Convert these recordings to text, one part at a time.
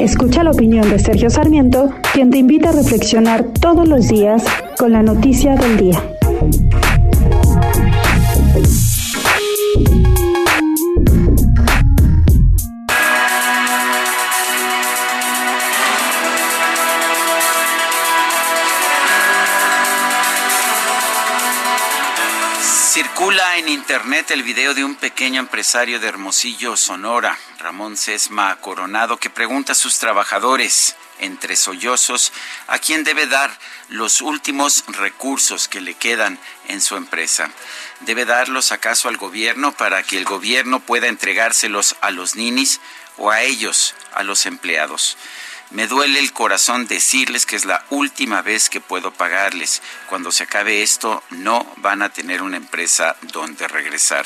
Escucha la opinión de Sergio Sarmiento, quien te invita a reflexionar todos los días con la noticia del día. Circula en internet el video de un pequeño empresario de Hermosillo, Sonora, Ramón Sesma Coronado, que pregunta a sus trabajadores, entre sollozos, a quién debe dar los últimos recursos que le quedan en su empresa. ¿Debe darlos acaso al gobierno para que el gobierno pueda entregárselos a los ninis o a ellos, a los empleados? Me duele el corazón decirles que es la última vez que puedo pagarles. Cuando se acabe esto, no van a tener una empresa donde regresar.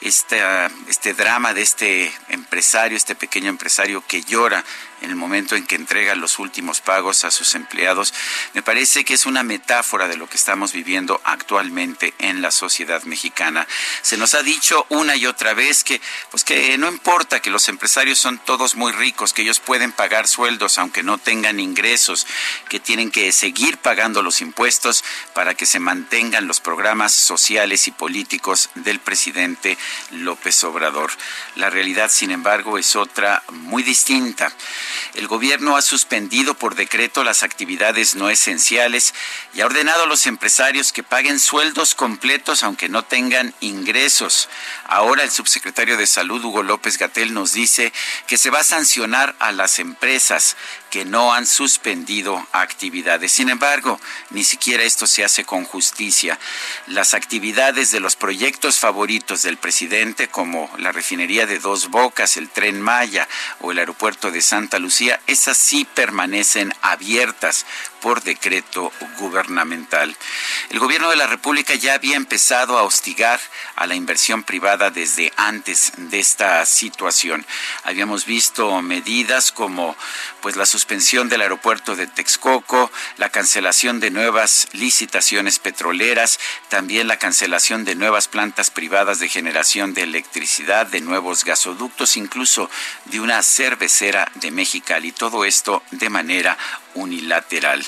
Este, este drama de este empresario, este pequeño empresario que llora en el momento en que entrega los últimos pagos a sus empleados, me parece que es una metáfora de lo que estamos viviendo actualmente en la sociedad mexicana. Se nos ha dicho una y otra vez que, pues que no importa que los empresarios son todos muy ricos, que ellos pueden pagar sueldos aunque no tengan ingresos, que tienen que seguir pagando los impuestos para que se mantengan los programas sociales y políticos del presidente López Obrador. La realidad, sin embargo, es otra muy distinta. El gobierno ha suspendido por decreto las actividades no esenciales y ha ordenado a los empresarios que paguen sueldos completos aunque no tengan ingresos. Ahora el subsecretario de Salud, Hugo López Gatel, nos dice que se va a sancionar a las empresas que no han suspendido actividades. Sin embargo, ni siquiera esto se hace con justicia. Las actividades de los proyectos favoritos del presidente, como la refinería de Dos Bocas, el tren Maya o el aeropuerto de Santa Lucía, esas sí permanecen abiertas por decreto gubernamental. El gobierno de la República ya había empezado a hostigar a la inversión privada desde antes de esta situación. Habíamos visto medidas como pues la suspensión del aeropuerto de Texcoco, la cancelación de nuevas licitaciones petroleras, también la cancelación de nuevas plantas privadas de generación de electricidad, de nuevos gasoductos, incluso de una cervecera de Mexicali. Todo esto de manera unilateral.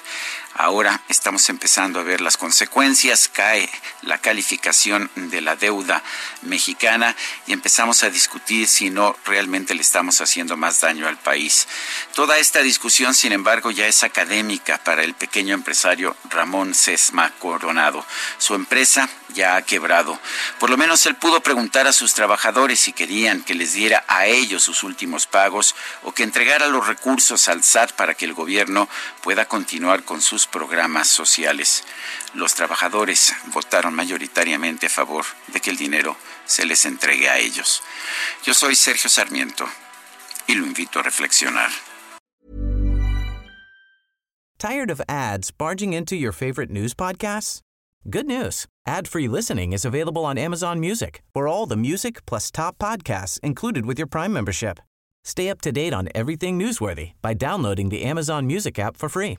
Ahora estamos empezando a ver las consecuencias, cae la calificación de la deuda mexicana y empezamos a discutir si no realmente le estamos haciendo más daño al país. Toda esta discusión, sin embargo, ya es académica para el pequeño empresario Ramón Sesma Coronado. Su empresa ya ha quebrado. Por lo menos él pudo preguntar a sus trabajadores si querían que les diera a ellos sus últimos pagos o que entregara los recursos al SAT para que el gobierno pueda continuar con programas sociales. Los trabajadores votaron mayoritariamente a favor de que el dinero se les entregue a ellos. Yo soy Sergio Sarmiento y lo invito a reflexionar. Tired of ads barging into your favorite news podcasts? Good news. Ad-free listening is available on Amazon Music. For all the music plus top podcasts included with your Prime membership. Stay up to date on everything newsworthy by downloading the Amazon Music app for free